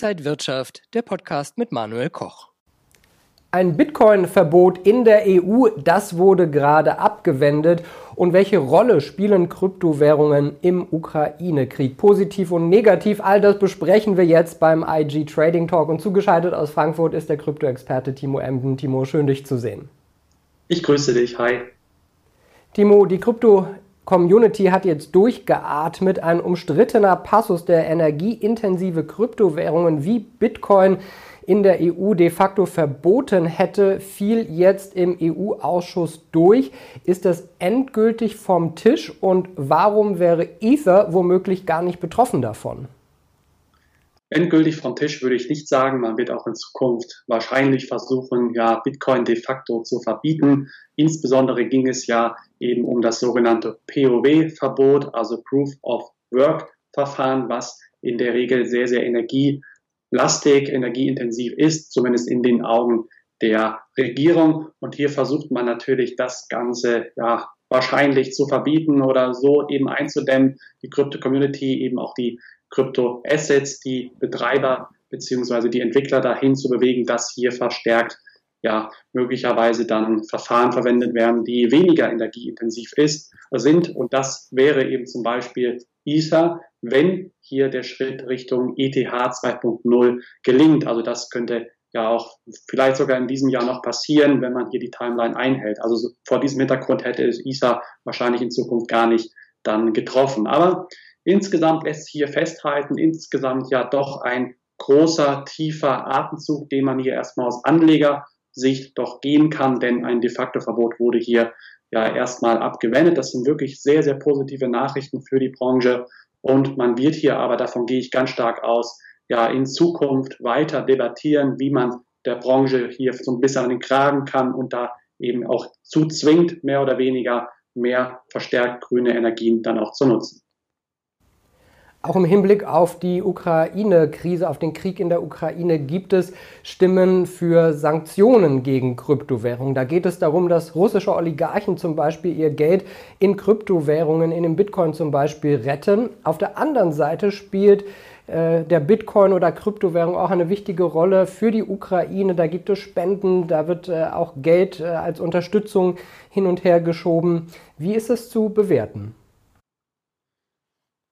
Inside Wirtschaft, der Podcast mit Manuel Koch. Ein Bitcoin-Verbot in der EU, das wurde gerade abgewendet. Und welche Rolle spielen Kryptowährungen im Ukraine-Krieg? Positiv und negativ, all das besprechen wir jetzt beim IG Trading Talk. Und zugeschaltet aus Frankfurt ist der Krypto-Experte Timo Emden. Timo, schön dich zu sehen. Ich grüße dich, hi. Timo, die Krypto Community hat jetzt durchgeatmet. Ein umstrittener Passus der energieintensive Kryptowährungen wie Bitcoin in der EU de facto verboten hätte, fiel jetzt im EU-Ausschuss durch. Ist das endgültig vom Tisch und warum wäre Ether womöglich gar nicht betroffen davon? Endgültig vom Tisch würde ich nicht sagen. Man wird auch in Zukunft wahrscheinlich versuchen, ja, Bitcoin de facto zu verbieten. Insbesondere ging es ja eben um das sogenannte POW-Verbot, also Proof of Work-Verfahren, was in der Regel sehr, sehr energielastig, energieintensiv ist, zumindest in den Augen der Regierung. Und hier versucht man natürlich das Ganze ja, wahrscheinlich zu verbieten oder so eben einzudämmen, die Krypto-Community, eben auch die Krypto-Assets, die Betreiber beziehungsweise die Entwickler dahin zu bewegen, dass hier verstärkt ja möglicherweise dann Verfahren verwendet werden, die weniger energieintensiv ist, sind. Und das wäre eben zum Beispiel Ether, wenn hier der Schritt Richtung ETH 2.0 gelingt. Also das könnte ja auch vielleicht sogar in diesem Jahr noch passieren, wenn man hier die Timeline einhält. Also so, vor diesem Hintergrund hätte es Ether wahrscheinlich in Zukunft gar nicht dann getroffen. Aber Insgesamt lässt sich hier festhalten, insgesamt ja doch ein großer, tiefer Atemzug, den man hier erstmal aus Anlegersicht doch gehen kann, denn ein de facto Verbot wurde hier ja erstmal abgewendet. Das sind wirklich sehr, sehr positive Nachrichten für die Branche und man wird hier aber, davon gehe ich ganz stark aus, ja in Zukunft weiter debattieren, wie man der Branche hier so ein bisschen an den Kragen kann und da eben auch zuzwingt, mehr oder weniger mehr verstärkt grüne Energien dann auch zu nutzen. Auch im Hinblick auf die Ukraine-Krise, auf den Krieg in der Ukraine gibt es Stimmen für Sanktionen gegen Kryptowährungen. Da geht es darum, dass russische Oligarchen zum Beispiel ihr Geld in Kryptowährungen, in den Bitcoin zum Beispiel, retten. Auf der anderen Seite spielt äh, der Bitcoin oder Kryptowährung auch eine wichtige Rolle für die Ukraine. Da gibt es Spenden, da wird äh, auch Geld äh, als Unterstützung hin und her geschoben. Wie ist es zu bewerten?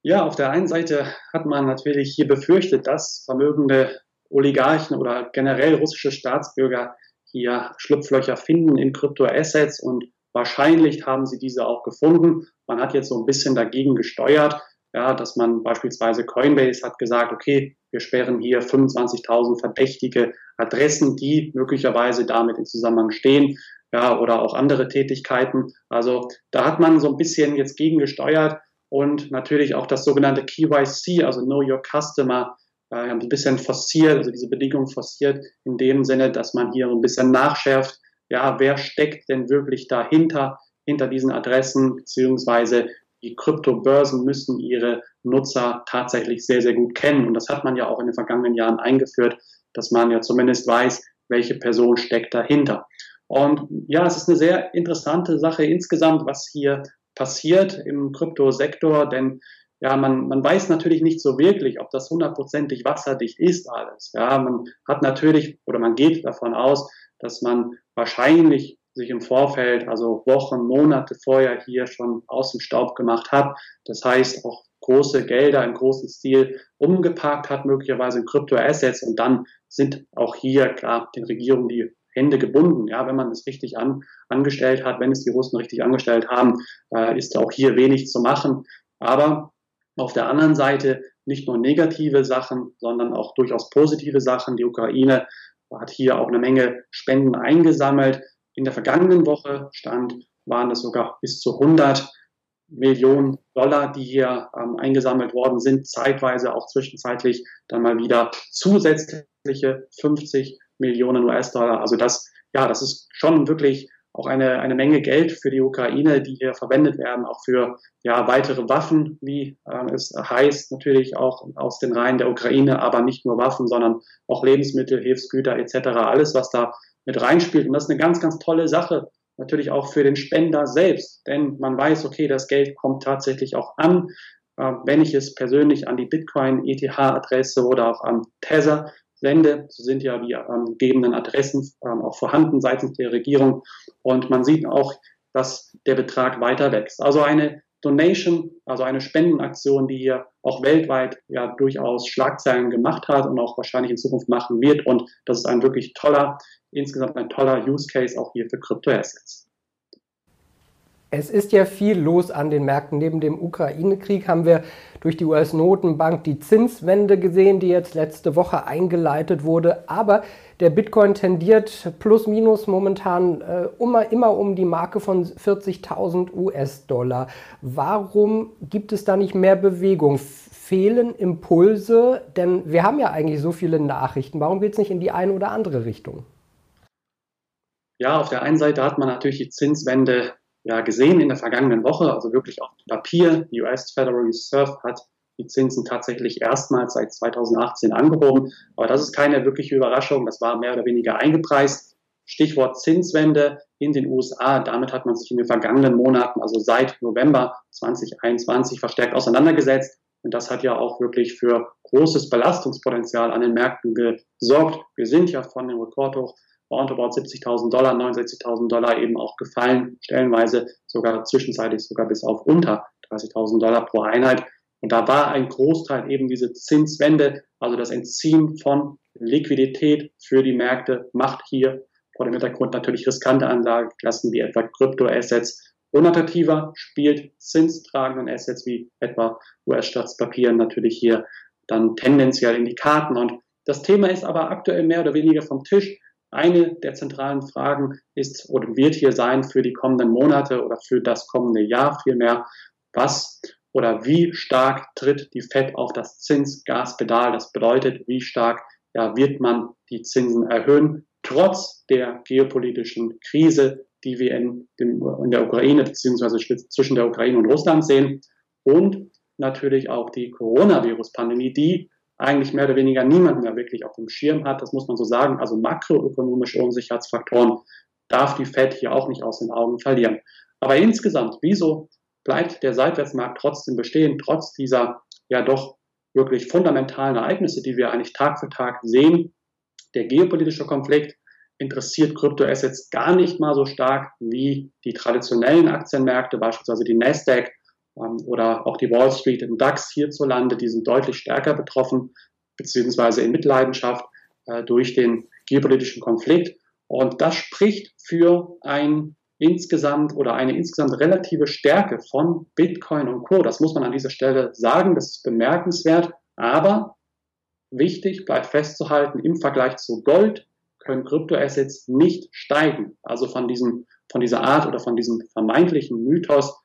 Ja, auf der einen Seite hat man natürlich hier befürchtet, dass vermögende Oligarchen oder generell russische Staatsbürger hier Schlupflöcher finden in Kryptoassets und wahrscheinlich haben sie diese auch gefunden. Man hat jetzt so ein bisschen dagegen gesteuert, ja, dass man beispielsweise Coinbase hat gesagt, okay, wir sperren hier 25.000 verdächtige Adressen, die möglicherweise damit in Zusammenhang stehen, ja, oder auch andere Tätigkeiten. Also da hat man so ein bisschen jetzt gegen gesteuert und natürlich auch das sogenannte KYC, also Know Your Customer, äh, ein bisschen forciert, also diese Bedingung forciert in dem Sinne, dass man hier ein bisschen nachschärft, ja, wer steckt denn wirklich dahinter, hinter diesen Adressen, beziehungsweise die Kryptobörsen müssen ihre Nutzer tatsächlich sehr, sehr gut kennen. Und das hat man ja auch in den vergangenen Jahren eingeführt, dass man ja zumindest weiß, welche Person steckt dahinter. Und ja, es ist eine sehr interessante Sache insgesamt, was hier passiert im Kryptosektor, denn ja, man, man weiß natürlich nicht so wirklich, ob das hundertprozentig wasserdicht ist alles. Ja, man hat natürlich oder man geht davon aus, dass man wahrscheinlich sich im Vorfeld, also Wochen, Monate vorher hier schon aus dem Staub gemacht hat. Das heißt, auch große Gelder im großen Stil umgeparkt hat, möglicherweise in Kryptoassets. Und dann sind auch hier klar den Regierungen die Hände gebunden. Ja, wenn man es richtig an, angestellt hat, wenn es die Russen richtig angestellt haben, äh, ist auch hier wenig zu machen. Aber auf der anderen Seite nicht nur negative Sachen, sondern auch durchaus positive Sachen. Die Ukraine hat hier auch eine Menge Spenden eingesammelt. In der vergangenen Woche stand, waren es sogar bis zu 100 Millionen Dollar, die hier ähm, eingesammelt worden sind, zeitweise auch zwischenzeitlich dann mal wieder zusätzliche 50 Millionen US-Dollar. Also das, ja, das ist schon wirklich auch eine, eine Menge Geld für die Ukraine, die hier verwendet werden, auch für ja, weitere Waffen, wie äh, es heißt, natürlich auch aus den Reihen der Ukraine, aber nicht nur Waffen, sondern auch Lebensmittel, Hilfsgüter etc., alles, was da mit reinspielt. Und das ist eine ganz, ganz tolle Sache, natürlich auch für den Spender selbst, denn man weiß, okay, das Geld kommt tatsächlich auch an. äh, wenn ich es persönlich an die Bitcoin-ETH-Adresse oder auch an Tether so sind ja die ähm, gegebenen Adressen ähm, auch vorhanden seitens der Regierung. Und man sieht auch, dass der Betrag weiter wächst. Also eine Donation, also eine Spendenaktion, die hier auch weltweit ja durchaus Schlagzeilen gemacht hat und auch wahrscheinlich in Zukunft machen wird. Und das ist ein wirklich toller, insgesamt ein toller Use Case auch hier für Kryptoassets. Es ist ja viel los an den Märkten. Neben dem Ukraine-Krieg haben wir durch die US-Notenbank die Zinswende gesehen, die jetzt letzte Woche eingeleitet wurde. Aber der Bitcoin tendiert plus minus momentan äh, immer, immer um die Marke von 40.000 US-Dollar. Warum gibt es da nicht mehr Bewegung? Fehlen Impulse? Denn wir haben ja eigentlich so viele Nachrichten. Warum geht es nicht in die eine oder andere Richtung? Ja, auf der einen Seite hat man natürlich die Zinswende ja gesehen in der vergangenen Woche, also wirklich auf Papier. Die US Federal Reserve hat die Zinsen tatsächlich erstmals seit 2018 angehoben. Aber das ist keine wirkliche Überraschung. Das war mehr oder weniger eingepreist. Stichwort Zinswende in den USA. Damit hat man sich in den vergangenen Monaten, also seit November 2021, verstärkt auseinandergesetzt. Und das hat ja auch wirklich für großes Belastungspotenzial an den Märkten gesorgt. Wir sind ja von dem Rekordhoch roundabout 70.000 Dollar, 69.000 Dollar eben auch gefallen, stellenweise sogar zwischenzeitlich sogar bis auf unter 30.000 Dollar pro Einheit. Und da war ein Großteil eben diese Zinswende, also das Entziehen von Liquidität für die Märkte, macht hier vor dem Hintergrund natürlich riskante Anlageklassen wie etwa Kryptoassets unattraktiver, spielt zinstragenden Assets wie etwa US-Staatspapieren natürlich hier dann tendenziell in die Karten. Und das Thema ist aber aktuell mehr oder weniger vom Tisch. Eine der zentralen Fragen ist oder wird hier sein für die kommenden Monate oder für das kommende Jahr vielmehr, was oder wie stark tritt die FED auf das Zinsgaspedal? Das bedeutet, wie stark ja, wird man die Zinsen erhöhen, trotz der geopolitischen Krise, die wir in, dem, in der Ukraine beziehungsweise zwischen der Ukraine und Russland sehen und natürlich auch die Coronavirus-Pandemie, die eigentlich mehr oder weniger niemand mehr wirklich auf dem Schirm hat. Das muss man so sagen. Also makroökonomische Unsicherheitsfaktoren darf die Fed hier auch nicht aus den Augen verlieren. Aber insgesamt, wieso bleibt der Seitwärtsmarkt trotzdem bestehen, trotz dieser ja doch wirklich fundamentalen Ereignisse, die wir eigentlich Tag für Tag sehen? Der geopolitische Konflikt interessiert Kryptoassets gar nicht mal so stark wie die traditionellen Aktienmärkte, beispielsweise die Nasdaq oder auch die Wall Street im DAX hierzulande, die sind deutlich stärker betroffen, beziehungsweise in Mitleidenschaft äh, durch den geopolitischen Konflikt. Und das spricht für ein insgesamt oder eine insgesamt relative Stärke von Bitcoin und Co. Das muss man an dieser Stelle sagen, das ist bemerkenswert, aber wichtig bleibt festzuhalten, im Vergleich zu Gold können Kryptoassets nicht steigen. Also von diesem, von dieser Art oder von diesem vermeintlichen Mythos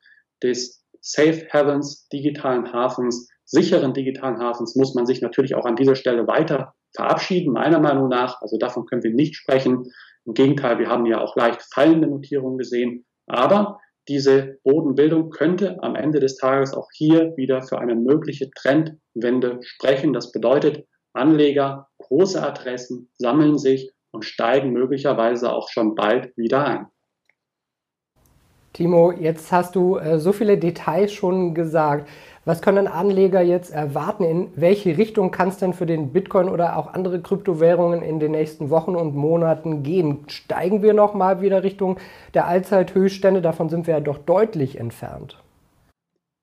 des Safe Havens, digitalen Hafens, sicheren digitalen Hafens muss man sich natürlich auch an dieser Stelle weiter verabschieden, meiner Meinung nach. Also davon können wir nicht sprechen. Im Gegenteil, wir haben ja auch leicht fallende Notierungen gesehen. Aber diese Bodenbildung könnte am Ende des Tages auch hier wieder für eine mögliche Trendwende sprechen. Das bedeutet, Anleger, große Adressen sammeln sich und steigen möglicherweise auch schon bald wieder ein. Timo, jetzt hast du äh, so viele Details schon gesagt. Was können Anleger jetzt erwarten? In welche Richtung kann es denn für den Bitcoin oder auch andere Kryptowährungen in den nächsten Wochen und Monaten gehen? Steigen wir noch mal wieder Richtung der Allzeithöchststände? Davon sind wir ja doch deutlich entfernt.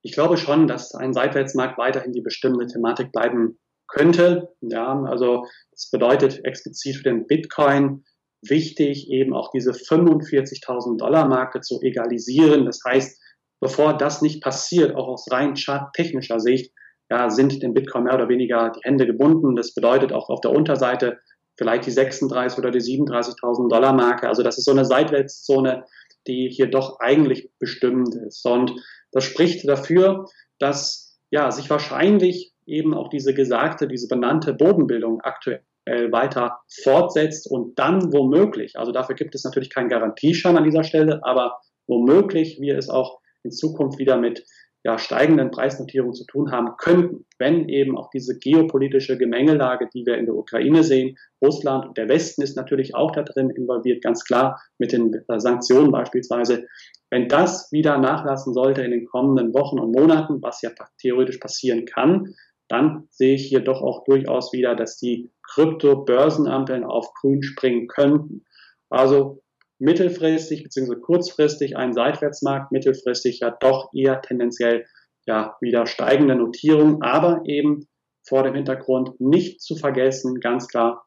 Ich glaube schon, dass ein Seitwärtsmarkt weiterhin die bestimmte Thematik bleiben könnte. Ja, also das bedeutet explizit für den Bitcoin wichtig, eben auch diese 45.000 Dollar Marke zu egalisieren. Das heißt, bevor das nicht passiert, auch aus rein charttechnischer Sicht, ja, sind dem Bitcoin mehr oder weniger die Hände gebunden. Das bedeutet auch auf der Unterseite vielleicht die 36 oder die 37.000 Dollar Marke. Also das ist so eine Seitwärtszone, die hier doch eigentlich bestimmend ist. Und das spricht dafür, dass ja sich wahrscheinlich eben auch diese gesagte, diese benannte Bodenbildung aktuell äh, weiter fortsetzt und dann womöglich, also dafür gibt es natürlich keinen Garantieschein an dieser Stelle, aber womöglich wir es auch in Zukunft wieder mit ja, steigenden Preisnotierungen zu tun haben könnten, wenn eben auch diese geopolitische Gemengelage, die wir in der Ukraine sehen, Russland und der Westen ist natürlich auch da drin involviert, ganz klar mit den äh, Sanktionen beispielsweise. Wenn das wieder nachlassen sollte in den kommenden Wochen und Monaten, was ja theoretisch passieren kann, dann sehe ich hier doch auch durchaus wieder, dass die Krypto-Börsenampeln auf grün springen könnten. Also mittelfristig bzw. kurzfristig ein Seitwärtsmarkt, mittelfristig ja doch eher tendenziell ja wieder steigende Notierung, aber eben vor dem Hintergrund nicht zu vergessen, ganz klar,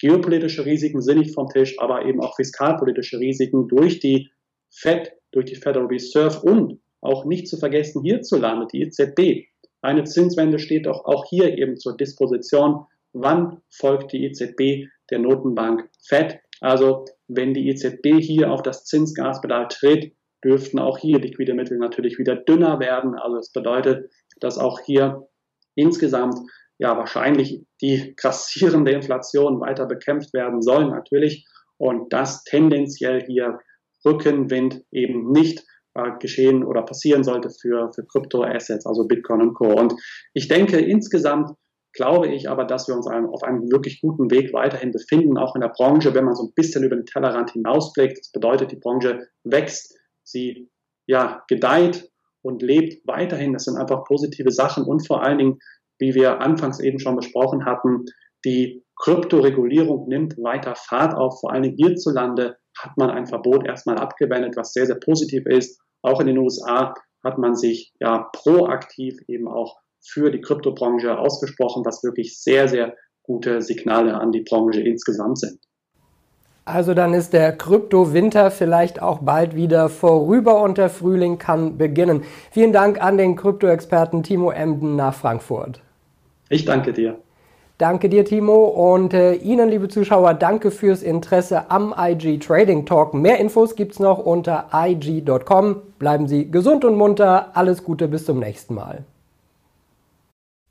geopolitische Risiken sind nicht vom Tisch, aber eben auch fiskalpolitische Risiken durch die Fed, durch die Federal Reserve und auch nicht zu vergessen hierzulande die EZB. Eine Zinswende steht doch auch hier eben zur Disposition. Wann folgt die EZB der Notenbank Fed? Also wenn die EZB hier auf das Zinsgaspedal tritt, dürften auch hier liquide Mittel natürlich wieder dünner werden. Also das bedeutet, dass auch hier insgesamt ja wahrscheinlich die grassierende Inflation weiter bekämpft werden soll natürlich und das tendenziell hier Rückenwind eben nicht äh, geschehen oder passieren sollte für, für Kryptoassets, also Bitcoin und Co. Und ich denke insgesamt glaube ich aber, dass wir uns auf einem wirklich guten Weg weiterhin befinden, auch in der Branche, wenn man so ein bisschen über den Tellerrand hinausblickt. Das bedeutet, die Branche wächst, sie ja, gedeiht und lebt weiterhin. Das sind einfach positive Sachen und vor allen Dingen, wie wir anfangs eben schon besprochen hatten, die Kryptoregulierung nimmt weiter Fahrt auf. Vor allen Dingen hierzulande hat man ein Verbot erstmal abgewendet, was sehr, sehr positiv ist. Auch in den USA hat man sich ja proaktiv eben auch für die Kryptobranche ausgesprochen, was wirklich sehr, sehr gute Signale an die Branche insgesamt sind. Also dann ist der Kryptowinter vielleicht auch bald wieder vorüber und der Frühling kann beginnen. Vielen Dank an den Kryptoexperten Timo Emden nach Frankfurt. Ich danke dir. Danke dir, Timo. Und äh, Ihnen, liebe Zuschauer, danke fürs Interesse am IG Trading Talk. Mehr Infos gibt es noch unter ig.com. Bleiben Sie gesund und munter. Alles Gute, bis zum nächsten Mal.